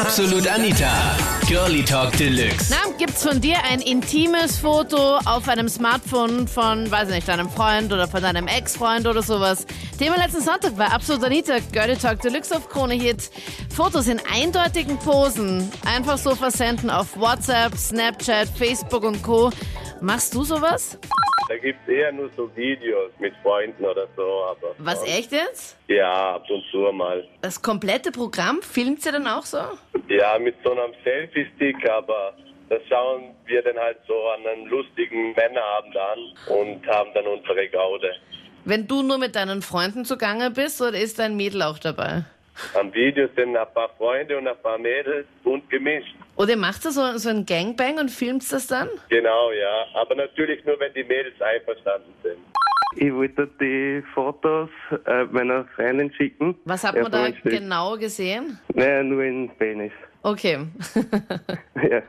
Absolut Anita. Girlie Talk Deluxe. Na, gibt's von dir ein intimes Foto auf einem Smartphone von, weiß ich nicht, deinem Freund oder von deinem Ex-Freund oder sowas? Thema letzten Sonntag bei Absolut Anita, Girlie Talk Deluxe auf Krone Hit. Fotos in eindeutigen Posen einfach so versenden auf WhatsApp, Snapchat, Facebook und Co. Machst du sowas? Da gibt es eher nur so Videos mit Freunden oder so. Aber Was, echt jetzt? Ja, ab und zu mal. Das komplette Programm filmt ihr dann auch so? Ja, mit so einem Selfie-Stick, aber das schauen wir dann halt so an einen lustigen Männerabend an und haben dann unsere Gaude. Wenn du nur mit deinen Freunden zugange bist oder ist dein Mädel auch dabei? Am Video sind ein paar Freunde und ein paar Mädels bunt gemischt. Oder macht ihr so, so ein Gangbang und filmt das dann? Genau, ja. Aber natürlich nur, wenn die Mädels einverstanden sind. Ich wollte die Fotos äh, meiner Freundin schicken. Was hat man da genau gesehen? Naja, nur in Penis. Okay. ja.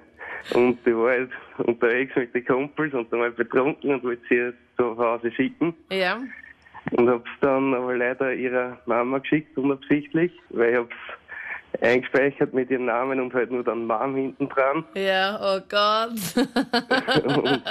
Und ich war halt unterwegs mit den Kumpels und dann mal betrunken und wollte sie zu Hause schicken. ja. Und hab's dann aber leider ihrer Mama geschickt, unabsichtlich, weil ich hab's eingespeichert mit ihrem Namen und halt nur dann Mom hinten dran. Ja, oh Gott. und,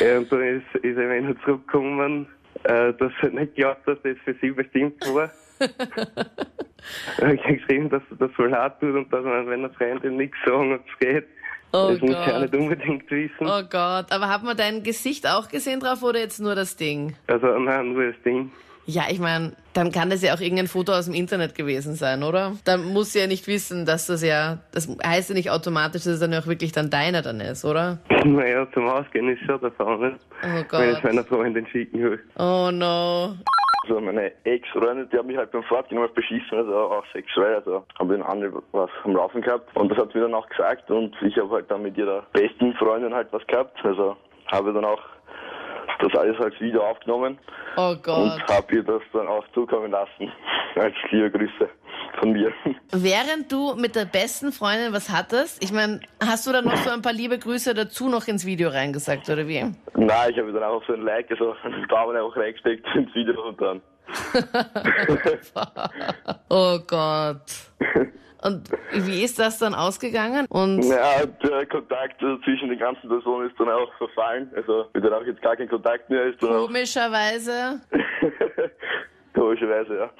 ja, und dann ist, ist er wieder zurückgekommen, äh, dass er nicht glaubt, dass das für sie bestimmt war. ich habe geschrieben, dass das wohl hart tut und dass man, wenn eine Freundin nichts sagen, ob es geht. Oh das muss ich ja Gott. nicht unbedingt wissen. Oh Gott. Aber hat man dein Gesicht auch gesehen drauf oder jetzt nur das Ding? Also, nein, nur das Ding. Ja, ich meine, dann kann das ja auch irgendein Foto aus dem Internet gewesen sein, oder? Dann muss sie ja nicht wissen, dass das ja, das heißt ja nicht automatisch, dass es dann ja auch wirklich dann deiner dann ist, oder? Naja, zum Ausgehen ist schon davon, nicht? Oh Wenn ich Gott. meiner Freundin schicken will. Oh no. Also meine Ex-Freundin, die hat mich halt beim Fortgehen beschissen, also auch sexuell, also habe ich einen was am Laufen gehabt. Und das hat sie dann auch gesagt und ich habe halt dann mit ihrer besten Freundin halt was gehabt, also habe dann auch das alles als Video aufgenommen Oh und habe ihr das dann auch zukommen lassen, als liebe Grüße von mir. Während du mit der besten Freundin was hattest, ich meine, hast du dann noch so ein paar liebe Grüße dazu noch ins Video reingesagt, oder wie? Nein, ich habe dann auch so ein Like, also einen Daumen einfach reingesteckt ins Video und dann Oh Gott. Und wie ist das dann ausgegangen? Und Ja, der Kontakt äh, zwischen den ganzen Personen ist dann auch verfallen. Also, wenn dann auch jetzt gar kein Kontakt mehr ist, komischerweise, komischerweise, ja.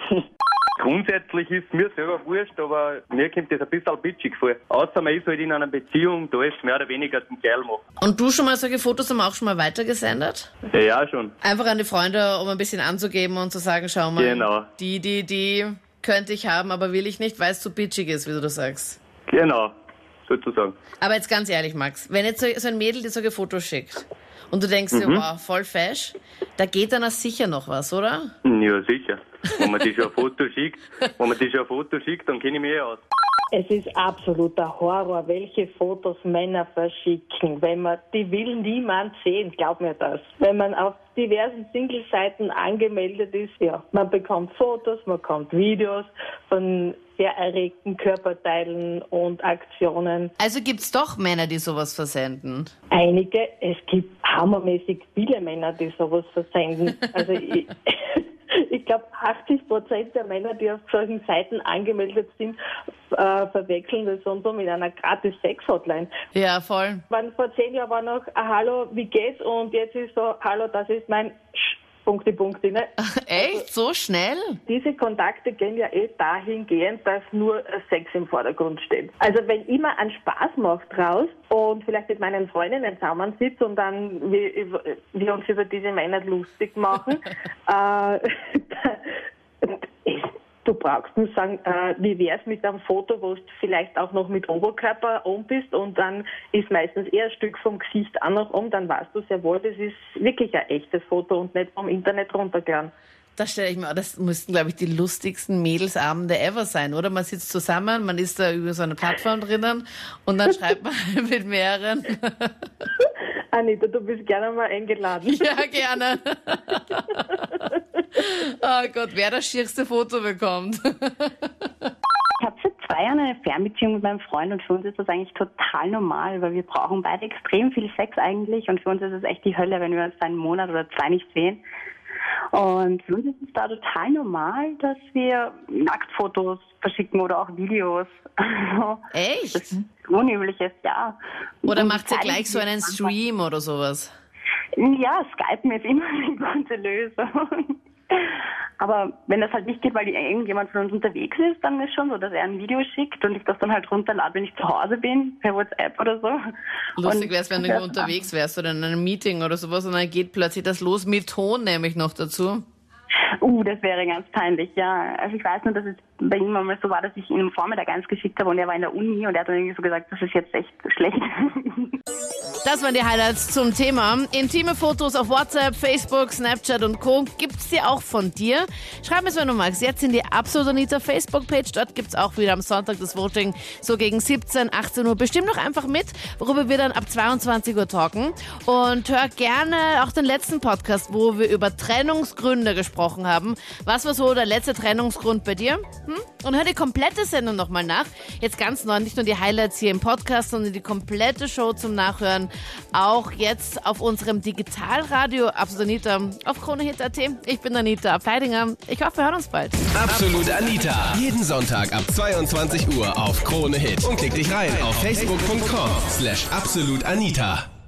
Grundsätzlich ist mir selber wurscht, aber mir kommt das ein bisschen bitchig vor. Außer man ist halt in einer Beziehung, da ist mehr oder weniger zum Geil machen. und du schon mal solche Fotos haben auch schon mal weitergesendet? Ja, ja, schon. Einfach an die Freunde, um ein bisschen anzugeben und zu sagen, schau mal, Genau. die, die, die könnte ich haben, aber will ich nicht, weil es zu bitchig ist, wie du das sagst. Genau, sozusagen. Aber jetzt ganz ehrlich, Max, wenn jetzt so so ein Mädel dir solche Fotos schickt und du denkst dir, wow, voll fesch, da geht dann auch sicher noch was, oder? Ja, sicher. Wenn man die schon ein Foto schickt, wenn man die schon ein Foto schickt, dann kenne ich mich eh aus. Es ist absoluter Horror, welche Fotos Männer verschicken. Wenn man, die will niemand sehen, glaub mir das. Wenn man auf diversen Single-Seiten angemeldet ist, ja, man bekommt Fotos, man bekommt Videos von sehr erregten Körperteilen und Aktionen. Also gibt's doch Männer, die sowas versenden. Einige, es gibt hammermäßig viele Männer, die sowas versenden. Also ich, ich glaube, 80 Prozent der Männer, die auf solchen Seiten angemeldet sind, äh, verwechseln das und so mit einer gratis Sex-Hotline. Ja, voll. Wann vor zehn Jahren war noch, ah, hallo, wie geht's? Und jetzt ist so, hallo, das ist mein Sch Punkti, Punkti. Ne? Echt? So schnell? Diese Kontakte gehen ja eh dahingehend, dass nur Sex im Vordergrund steht. Also wenn ich mir einen Spaß mache draus und vielleicht mit meinen Freundinnen zusammensitze und dann wir, wir uns über diese Männer lustig machen, äh, brauchst nur sagen, äh, wie wär's mit einem Foto, wo du vielleicht auch noch mit Oberkörper um bist und dann ist meistens eher ein Stück vom Gesicht auch noch um, dann weißt du sehr wohl, das ist wirklich ein echtes Foto und nicht vom Internet runtergeladen. Da stelle ich mir, das müssten, glaube ich, die lustigsten Mädelsabende ever sein, oder? Man sitzt zusammen, man ist da über so eine Plattform drinnen und dann schreibt man mit mehreren. Anita, du bist gerne mal eingeladen. Ja, gerne. Oh Gott, wer das schierste Foto bekommt. Ich habe seit zwei Jahren eine Fernbeziehung mit meinem Freund und für uns ist das eigentlich total normal, weil wir brauchen beide extrem viel Sex eigentlich und für uns ist es echt die Hölle, wenn wir uns einen Monat oder zwei nicht sehen. Und für uns ist es da total normal, dass wir Nacktfotos verschicken oder auch Videos. Also, Echt? Das ist unübliches, ja. Oder Und macht ihr gleich so einen. Stream oder sowas? Ja, Skypen ist immer eine gute Lösung. Aber wenn das halt nicht geht, weil irgendjemand von uns unterwegs ist, dann ist schon so, dass er ein Video schickt und ich das dann halt runterlade, wenn ich zu Hause bin, per WhatsApp oder so. Lustig wäre es, wenn du unterwegs wärst oder in einem Meeting oder sowas und dann geht plötzlich das los mit Ton nämlich noch dazu. Uh, das wäre ganz peinlich, ja. Also ich weiß nur, dass es bei ihm einmal so war, dass ich ihm am Vormittag eins geschickt habe und er war in der Uni und er hat dann irgendwie so gesagt, das ist jetzt echt schlecht. Das waren die Highlights zum Thema. Intime Fotos auf WhatsApp, Facebook, Snapchat und Co. Gibt's die auch von dir? Schreib mir, wenn du magst. Jetzt in die Absolut Anita Facebook-Page. Dort gibt's auch wieder am Sonntag das Voting. So gegen 17, 18 Uhr. Bestimm doch einfach mit, worüber wir dann ab 22 Uhr talken. Und hör gerne auch den letzten Podcast, wo wir über Trennungsgründe gesprochen haben. Was war so der letzte Trennungsgrund bei dir? Hm? Und hör die komplette Sendung nochmal nach. Jetzt ganz neu, nicht nur die Highlights hier im Podcast, sondern die komplette Show zum Nachhören. Auch jetzt auf unserem Digitalradio Absolut Anita auf KroneHit.at. Ich bin Anita Feidinger. Ich hoffe, wir hören uns bald. Absolut Anita. Jeden Sonntag ab 22 Uhr auf Krone Hit. Und klick dich rein auf facebook.com slash absolutanita.